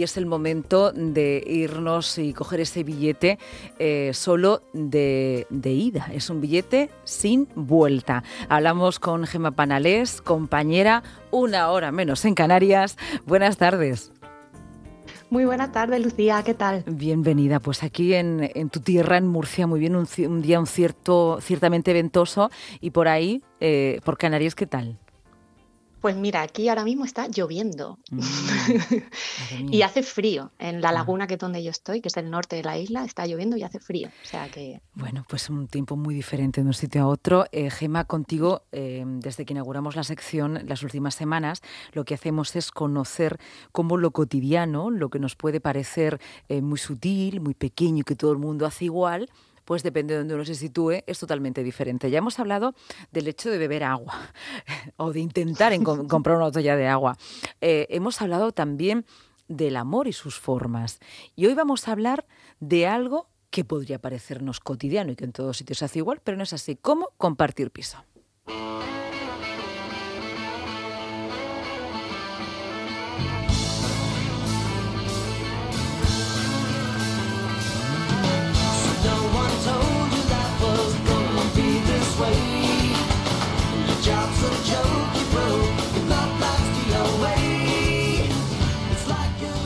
y es el momento de irnos y coger ese billete eh, solo de, de, ida. Es un billete sin vuelta. Hablamos con Gema Panalés, compañera, una hora menos en Canarias. Buenas tardes. Muy buenas tardes, Lucía, ¿qué tal? Bienvenida, pues aquí en, en tu tierra, en Murcia, muy bien, un, un, día un cierto, ciertamente ventoso y por ahí, eh, por Canarias, ¿qué tal? Pues mira, aquí ahora mismo está lloviendo mm, y hace frío. En la ah. laguna que es donde yo estoy, que es el norte de la isla, está lloviendo y hace frío. O sea que... Bueno, pues un tiempo muy diferente de un sitio a otro. Eh, Gema, contigo, eh, desde que inauguramos la sección las últimas semanas, lo que hacemos es conocer cómo lo cotidiano, lo que nos puede parecer eh, muy sutil, muy pequeño y que todo el mundo hace igual, pues depende de donde uno se sitúe, es totalmente diferente. Ya hemos hablado del hecho de beber agua o de intentar comprar una botella de agua. Eh, hemos hablado también del amor y sus formas. Y hoy vamos a hablar de algo que podría parecernos cotidiano y que en todos sitios se hace igual, pero no es así. ¿Cómo compartir piso?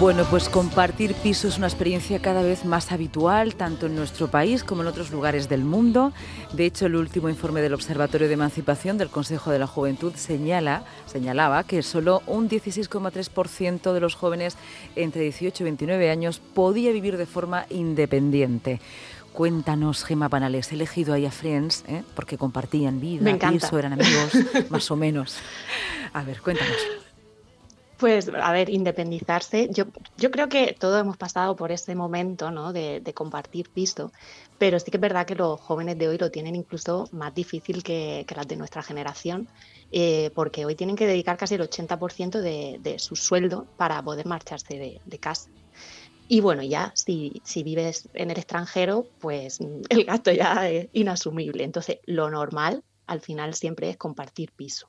Bueno, pues compartir piso es una experiencia cada vez más habitual, tanto en nuestro país como en otros lugares del mundo. De hecho, el último informe del Observatorio de Emancipación del Consejo de la Juventud señala, señalaba que solo un 16,3% de los jóvenes entre 18 y 29 años podía vivir de forma independiente. Cuéntanos, Gema Panales, he elegido ahí a Friends, ¿eh? porque compartían vida, piso, eran amigos, más o menos. A ver, cuéntanos. Pues, a ver, independizarse. Yo, yo creo que todos hemos pasado por ese momento ¿no? de, compartir piso, pero sí que es verdad que los jóvenes de hoy lo tienen incluso más difícil que, las de nuestra generación, eh, porque hoy tienen que dedicar casi el 80% de, de, su sueldo para poder marcharse de, de casa. Y bueno, ya si, si, vives en el extranjero, pues el gasto ya es inasumible. Entonces, lo normal al final siempre es compartir piso.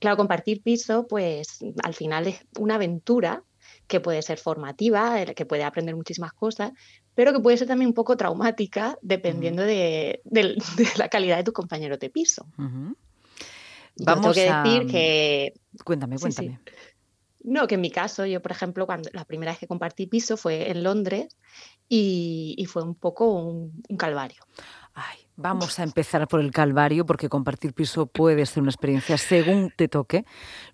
Claro, compartir piso, pues al final es una aventura que puede ser formativa, que puede aprender muchísimas cosas, pero que puede ser también un poco traumática dependiendo de, la calidad de tu compañero de piso. Vamos tengo que decir que... Cuéntame, cuéntame. No, que en mi caso, yo por ejemplo, cuando la primera vez que compartí piso fue en Londres y, fue un poco un, un calvario. Ay, vamos a empezar por el calvario porque compartir piso puede ser una experiencia según te toque.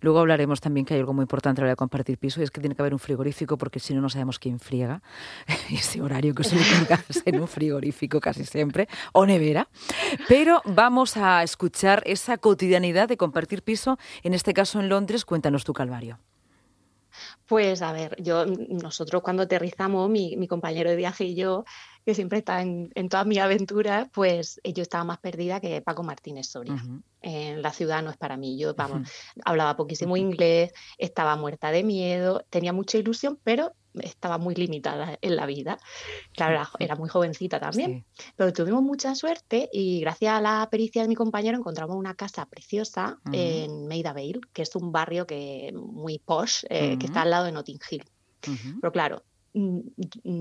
Luego hablaremos también que hay algo muy importante a la hora de compartir piso y es que tiene que haber un frigorífico porque si no, no sabemos quién friega. Ese horario que suele colgarse en un frigorífico casi siempre o nevera. Pero vamos a escuchar esa cotidianidad de compartir piso, en este caso en Londres. Cuéntanos tu calvario. Pues a ver, yo nosotros cuando aterrizamos, mi compañero de viaje y yo, que siempre está en, en todas mis aventuras, pues yo estaba más perdida que Paco Martínez Soria. En la ciudad no es para mí. Yo, vamos, hablaba poquísimo inglés, estaba muerta de miedo, tenía mucha ilusión, pero estaba muy limitada en la vida. Claro, era, muy jovencita también. Pero tuvimos mucha suerte y gracias a la pericia de mi compañero encontramos una casa preciosa en Maida Vale, que es un barrio que muy posh, eh, que está al lado de Notting Hill. Pero claro, mm,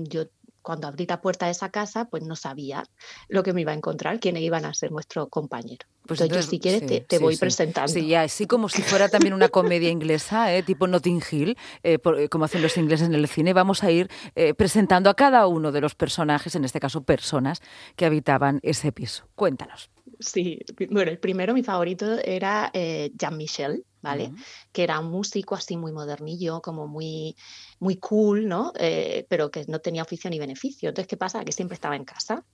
yo cuando abrí la puerta de esa casa, pues no sabía lo que me iba a encontrar, quiénes iban a ser nuestro compañero. Pues entonces, yo, si quieres, te, voy presentando. Sí, así como si fuera también una comedia inglesa, ¿eh? tipo Notting Hill, eh, eh, como hacen los ingleses en el cine, vamos a ir presentando a cada uno de los personajes, en este caso personas, que habitaban ese piso. Cuéntanos. Sí, bueno, el primero, mi favorito, era Jean-Michel, ¿vale? Que era un músico así muy modernillo, como muy, muy cool, ¿no? Eh, pero que no tenía oficio ni beneficio. Entonces, ¿qué pasa? Que siempre estaba en casa,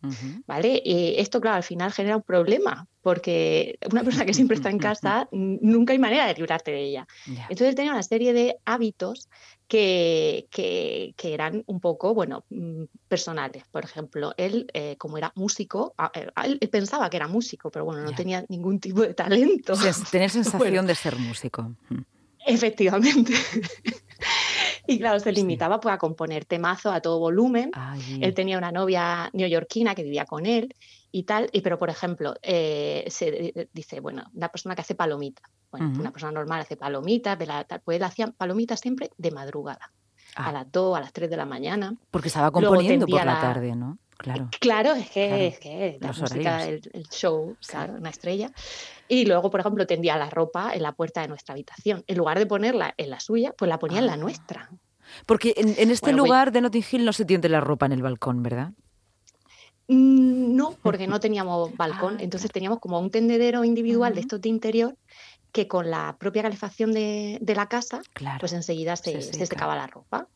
¿vale? Y esto, claro, al final genera un problema, porque una persona que siempre está en casa, nunca hay manera de librarte de ella. Entonces, tenía una serie de hábitos que, que, eran un poco, bueno, mm, personales. Por ejemplo, él, eh, como era músico, eh, él, pensaba que era músico, pero bueno, no tenía ningún tipo de talento. tener sensación de ser músico. Efectivamente. Y claro, se limitaba pues, a componer temazo a todo volumen. Él tenía una novia neoyorquina que vivía con él y tal. Y, pero, por ejemplo, eh, se dice, bueno, una persona que hace palomitas. Bueno, una persona normal hace palomitas, pues él hacía palomitas siempre de madrugada. a ah. las 2, a las 3 de la mañana. Porque estaba componiendo por la, tarde, ¿no? Claro. Claro, es que, Es que la música, el, show, claro, una estrella. Y luego, por ejemplo, tendía la ropa en la puerta de nuestra habitación. En lugar de ponerla en la suya, pues la ponía en la ah. nuestra. Porque en, este lugar de Notting Hill no se tiende la ropa en el balcón, ¿verdad? Mm, no, porque no teníamos balcón, ah, entonces teníamos como un tendedero individual de estos de interior que con la propia calefacción de, la casa, pues enseguida se, secaba la ropa.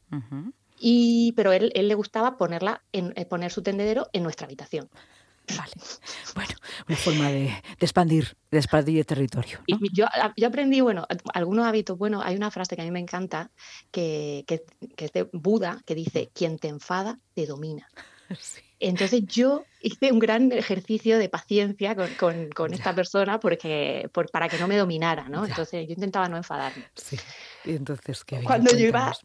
Y, pero él, él le gustaba ponerla en, eh, poner su tendedero en nuestra habitación. Vale. Bueno, una forma de, expandir, de expandir el territorio. Y yo, yo, aprendí, bueno, algunos hábitos. Bueno, hay una frase que a mí me encanta, que, que, es de Buda, que dice, quien te enfada, te domina. Entonces yo hice un gran ejercicio de paciencia con, con, esta persona porque, por, para que no me dominara, ¿no? Entonces yo intentaba no enfadarme. Sí. Y entonces, ¿qué Cuando yo iba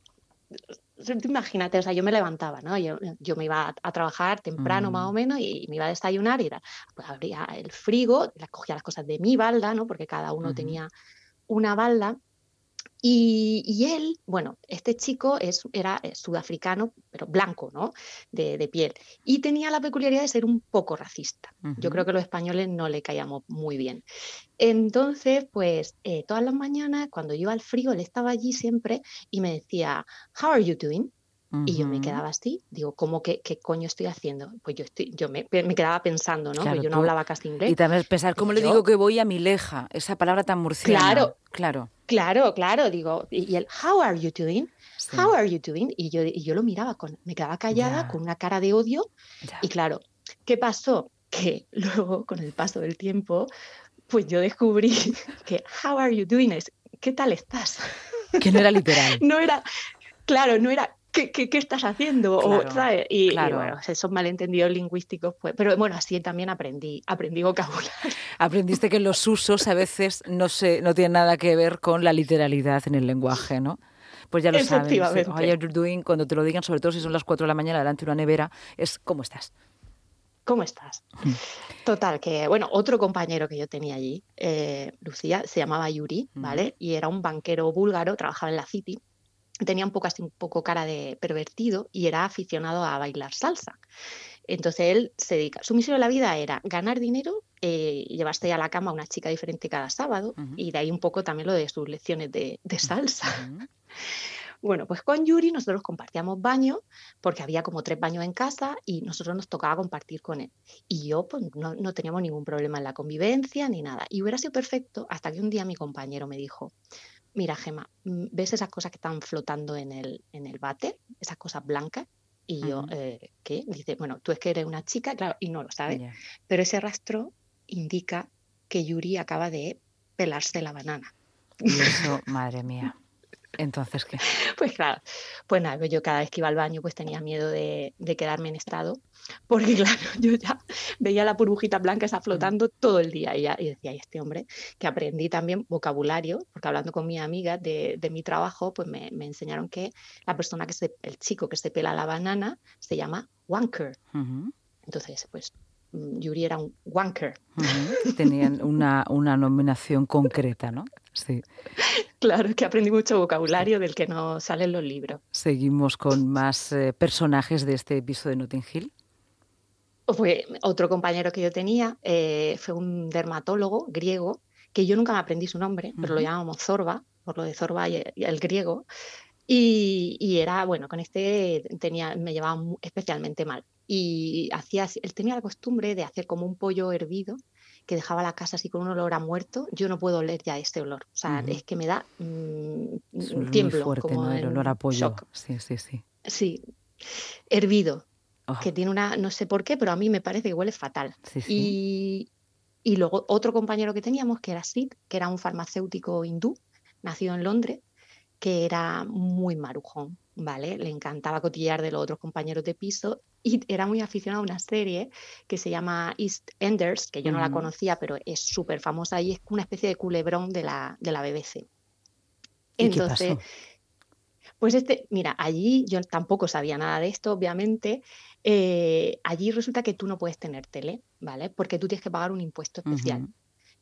imagínate, o sea, yo me levantaba, ¿no? Yo, me iba a, trabajar temprano más o mm. menos y me iba a desayunar y era, pues abría el frigo, cogía las cosas de mi balda, ¿no? Porque cada uno tenía una balda y, él, bueno, este chico es, era eh, sudafricano, pero blanco, ¿no? De, piel. Y tenía la peculiaridad de ser un poco racista. Yo creo que los españoles no le caíamos muy bien. Entonces, pues eh, todas las mañanas, cuando yo iba al frío, él estaba allí siempre y me decía, How are you doing? Y yo me quedaba así, digo, ¿cómo que qué coño estoy haciendo? Pues yo estoy, yo me, me quedaba pensando, ¿no? Porque yo no hablaba casi inglés. Y también pensar, ¿cómo le digo que voy a mi leja? Esa palabra tan murciana. Claro, claro. Claro, claro, digo, y, el how are you doing? How are you doing? Y yo, y yo lo miraba, con, me quedaba callada con una cara de odio. Y claro, ¿qué pasó? Que luego, con el paso del tiempo, pues yo descubrí que how are you doing es ¿qué tal estás? Que no era literal. no era, claro, no era ¿Qué, qué, estás haciendo? Y, bueno, esos malentendidos lingüísticos, pues, pero bueno, así también aprendí, aprendí vocabulario. Aprendiste que los usos a veces no, se, no tienen nada que ver con la literalidad en el lenguaje, ¿no? Pues ya lo sabes. doing, cuando te lo digan, sobre todo si son las 4 de la mañana delante de una nevera, es ¿cómo estás? ¿Cómo estás? Mm. Total, que bueno, otro compañero que yo tenía allí, eh, Lucía, se llamaba Yuri, ¿vale? Y era un banquero búlgaro, trabajaba en la City tenía un poco así un poco cara de pervertido y era aficionado a bailar salsa. Entonces él se dedica, su misión en la vida era ganar dinero, eh, llevarse a la cama a una chica diferente cada sábado y de ahí un poco también lo de sus lecciones de, salsa. Bueno, pues con Yuri nosotros compartíamos baño porque había como tres baños en casa y nosotros nos tocaba compartir con él. Y yo pues no, no teníamos ningún problema en la convivencia ni nada. Y hubiera sido perfecto hasta que un día mi compañero me dijo, mira, Gema, mm, ¿ves esas cosas que están flotando en el, en el bate? Esas cosas blancas. Y yo, eh, ¿qué? Dice, bueno, tú es que eres una chica, claro, y no lo sabes. Pero ese rastro indica que Yuri acaba de pelarse la banana. Y eso, madre mía. Entonces, ¿qué? Pues claro, pues nada, yo cada vez que iba al baño pues tenía miedo de, quedarme en estado, porque claro, yo ya veía la burbujita blanca esa flotando todo el día y, y decía, y este hombre, que aprendí también vocabulario, porque hablando con mi amiga de, mi trabajo, pues me, enseñaron que la persona que se, el chico que se pela la banana se llama wanker. Entonces, pues mm, Yuri era un wanker. Tenían una, una nominación concreta, ¿no? Sí. Claro, es que aprendí mucho vocabulario del que no salen los libros. Seguimos con más eh, personajes de este episodio de Notting Hill. Fue otro compañero que yo tenía, eh, fue un dermatólogo griego, que yo nunca me aprendí su nombre, pero lo llamamos Zorba, por lo de Zorba y el, griego. Y, era, bueno, con este tenía, me llevaba especialmente mal. Y hacía, él tenía la costumbre de hacer como un pollo hervido que dejaba la casa así con un olor a muerto, yo no puedo oler ya este olor. O sea, es que me da mm, tiemblo. fuerte, como El olor a pollo. Sí, sí, sí. Sí, hervido, oh. que tiene una, no sé por qué, pero a mí me parece que huele fatal. Y, y luego otro compañero que teníamos, que era Sid, que era un farmacéutico hindú, nacido en Londres, que era muy marujón, ¿vale? Le encantaba cotillear de los otros compañeros de piso y era muy aficionado a una serie que se llama East Enders, que yo no la conocía, pero es súper famosa y es una especie de culebrón de la, de la BBC. Entonces, pues este, mira, allí yo tampoco sabía nada de esto, obviamente. Eh, allí resulta que tú no puedes tener tele, ¿vale? Porque tú tienes que pagar un impuesto especial.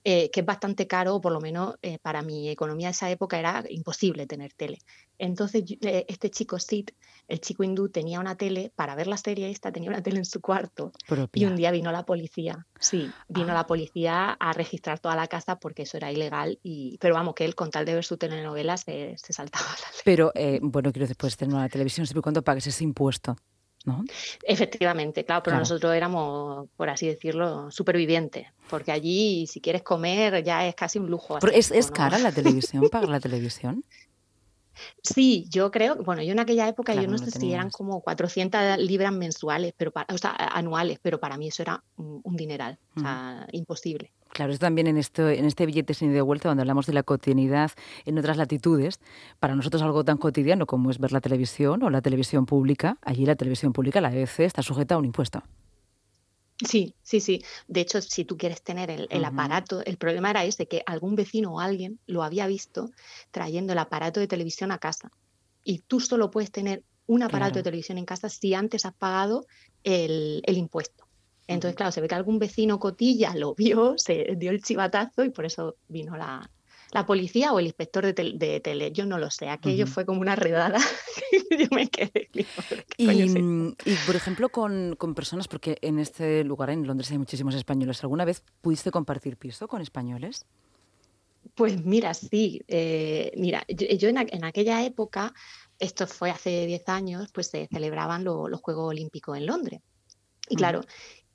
Eh, que es bastante caro, o por lo menos eh, para mi economía de esa época era imposible tener tele. Entonces, eh, este chico Sid, el chico hindú, tenía una tele, para ver la serie esta, tenía una tele en su cuarto. Y un día vino la policía, sí, vino la ah. policía a registrar toda la casa porque eso era ilegal. Y, pero vamos, que él con tal de ver su telenovela se, se saltaba la ley. Pero, bueno, quiero después tener una televisión siempre y cuando pagues ese impuesto. Efectivamente, claro, pero nosotros éramos, por así decirlo, supervivientes, porque allí si quieres comer ya es casi un lujo. ¿Es, ¿Es cara la televisión, pagar la televisión? Sí, yo creo, bueno, yo en aquella época yo no, sé si eran como 400 libras mensuales, pero o sea, anuales, pero para mí eso era un, dineral, o sea, imposible. Claro, es también en, esto, en este billete sin de vuelta, donde hablamos de la cotidianidad en otras latitudes, para nosotros algo tan cotidiano como es ver la televisión o la televisión pública, allí la televisión pública, la EBC, está sujeta a un impuesto. Sí, sí, sí. De hecho, si tú quieres tener el, aparato, el problema era ese, que algún vecino o alguien lo había visto trayendo el aparato de televisión a casa. Y tú solo puedes tener un aparato de televisión en casa si antes has pagado el, impuesto. Entonces, claro, se ve que algún vecino cotilla lo vio, se dio el chivatazo y por eso vino la, la policía o el inspector de, tele, yo no lo sé, aquello fue como una redada, yo me quedé. Y, por ejemplo, con, personas, porque en este lugar, en Londres, hay muchísimos españoles, ¿alguna vez pudiste compartir piso con españoles? Pues mira, sí, eh, mira, yo, en, aquella época, esto fue hace 10 años, pues se celebraban los Juegos Olímpicos en Londres. Y claro,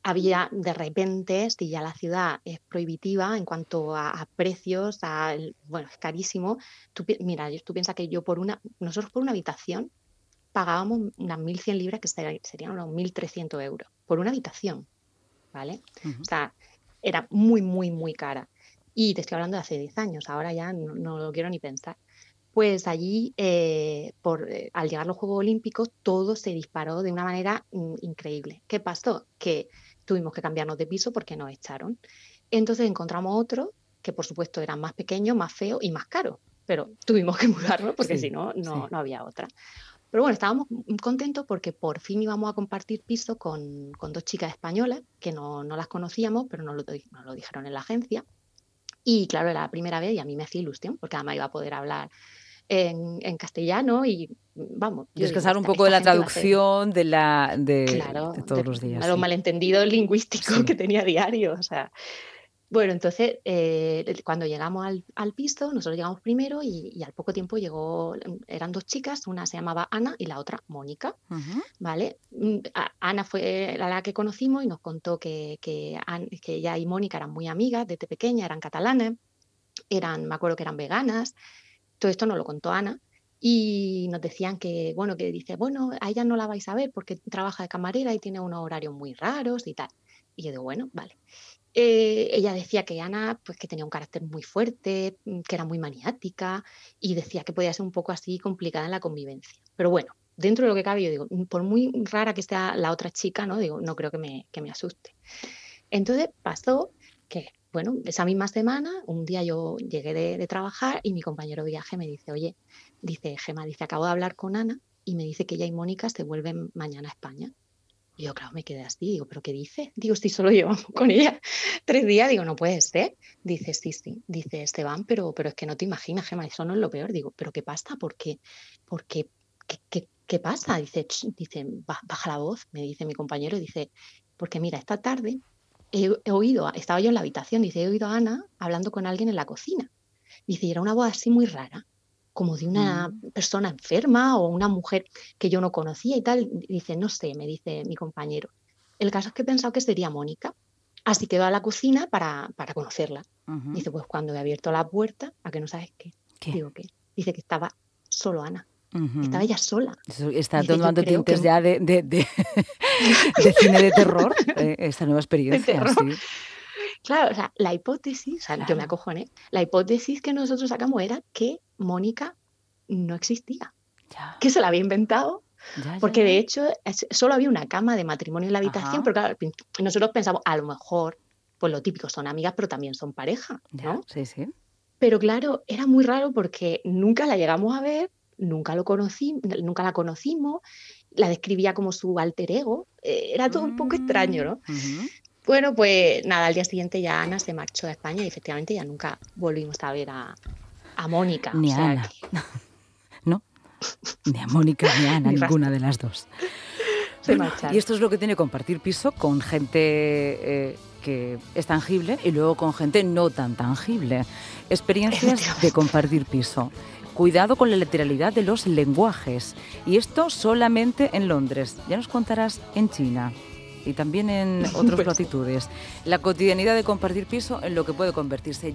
había de repente, si ya la ciudad es prohibitiva en cuanto a, precios, a, bueno, es carísimo. Tú, mira, tú piensas que yo por una, nosotros por una habitación pagábamos unas 1.100 libras, que serían unos 1.300 euros, por una habitación, ¿vale? O sea, era muy, muy, muy cara. Y te estoy hablando de hace 10 años, ahora ya no, lo quiero ni pensar. Pues allí, eh, por, eh, al llegar los Juegos Olímpicos, todo se disparó de una manera mm, increíble. ¿Qué pasó? Que tuvimos que cambiarnos de piso porque nos echaron. Entonces encontramos otro que por supuesto era más pequeño, más feo y más caro, pero tuvimos que mudarnos porque si no, no, había otra. Pero bueno, estábamos contentos porque por fin íbamos a compartir piso con, dos chicas españolas que no, las conocíamos, pero nos lo, nos lo dijeron en la agencia. Y claro, era la primera vez y a mí me hacía ilusión porque además iba a poder hablar en, castellano y vamos. Descansar un poco de la traducción de, la, de, todos los días. A lo malentendido lingüístico que tenía diario. O sea, bueno, entonces eh, cuando llegamos al, piso, nosotros llegamos primero y, al poco tiempo llegó, eran dos chicas, una se llamaba Ana y la otra Mónica, ¿vale? Mm, Ana fue la, que conocimos y nos contó que, que, que ella y Mónica eran muy amigas desde pequeña, eran catalanas, eran, me acuerdo que eran veganas, todo esto nos lo contó Ana y nos decían que, bueno, que dice, bueno, a ella no la vais a ver porque trabaja de camarera y tiene unos horarios muy raros y tal. Y yo digo, bueno, vale. Eh, ella decía que Ana, pues que tenía un carácter muy fuerte, mm, que era muy maniática y decía que podía ser un poco así complicada en la convivencia. Pero bueno, dentro de lo que cabe, yo digo, mm, por muy rara que sea la otra chica, ¿no? Digo, no creo que me, que me asuste. Entonces pasó que bueno, esa misma semana, un día yo llegué de, trabajar y mi compañero de viaje me dice, oye, dice, Gema, dice, acabo de hablar con Ana y me dice que ella y Mónica se vuelven mañana a España. Y yo, claro, me quedé así, digo, ¿pero qué dice? Digo, si solo llevamos con ella tres días, digo, no puede ser. Dice, sí, sí, dice Esteban, pero, pero es que no te imaginas, Gema, eso no es lo peor. Digo, ¿pero qué pasa? ¿Por qué? ¿Por qué? ¿Qué, qué, pasa? Dice, dice, baja la voz, me dice mi compañero, dice, porque mira, esta tarde he, oído, estaba yo en la habitación, dice, he oído a Ana hablando con alguien en la cocina. Dice, y era una voz así muy rara, como de una mm. persona enferma o una mujer que yo no conocía y tal. Dice, no sé, me dice mi compañero. El caso es que he pensado que sería Mónica. Así que va a la cocina para, para conocerla. Dice, pues cuando he abierto la puerta, ¿a que no sabes qué? ¿Qué? Digo, ¿qué? Dice que estaba solo Ana. Estaba ella sola. está tomando tintes ya de, de, de, cine de terror, eh, esta nueva experiencia. Claro, o sea, la hipótesis, o sea, yo me acojoné, la hipótesis que nosotros sacamos era que Mónica no existía, que se la había inventado, porque de hecho solo había una cama de matrimonio en la habitación, pero claro, nosotros pensamos, a lo mejor, pues lo típico, son amigas, pero también son pareja, ¿no? Sí, sí. Pero claro, era muy raro porque nunca la llegamos a ver, nunca lo conocí, nunca la conocimos, la describía como su alter ego, eh, era todo un poco extraño, ¿no? Mm, Bueno, pues nada, al día siguiente ya Ana se marchó a España y efectivamente ya nunca volvimos a ver a, Mónica. Ni a Ana. ¿No? Ni a Mónica ni a Ana, ninguna de las dos. y esto es lo que tiene compartir piso con gente eh, que es tangible y luego con gente no tan tangible. Experiencias de compartir piso. Cuidado con la literalidad de los lenguajes. Y esto solamente en Londres. Ya nos contarás en China y también en otras pues latitudes. La cotidianidad de compartir piso en lo que puede convertirse.